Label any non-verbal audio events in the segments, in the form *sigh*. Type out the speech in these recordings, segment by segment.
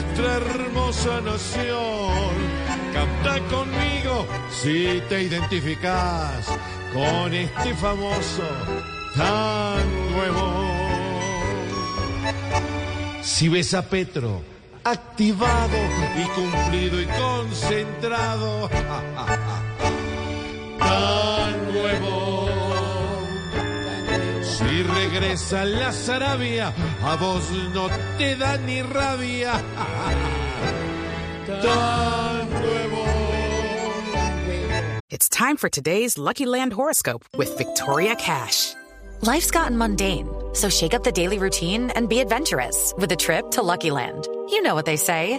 nuestra hermosa nación, canta conmigo si te identificas con este famoso de Bond. Si ves a Petro activado y cumplido y concentrado, *laughs* tan regresa la Sarabia, a vos no te da ni rabia. *laughs* Tan nuevo. It's time for today's Lucky Land horoscope with Victoria Cash. Life's gotten mundane, so shake up the daily routine and be adventurous with a trip to Lucky Land. You know what they say.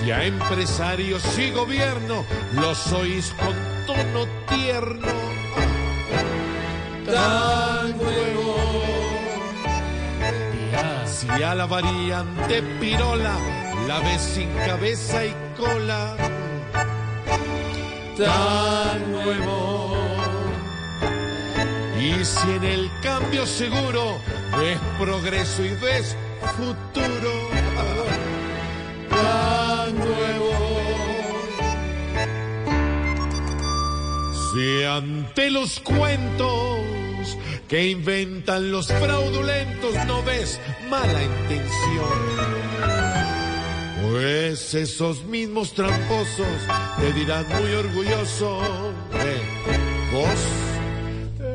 Si a empresarios y gobierno lo sois con tono tierno. Tan nuevo. Si a la variante pirola la ves sin cabeza y cola. Tan nuevo. Y si en el cambio seguro ves progreso y ves futuro. Tan Si ante los cuentos que inventan los fraudulentos no ves mala intención, pues esos mismos tramposos te dirán muy orgulloso de vos.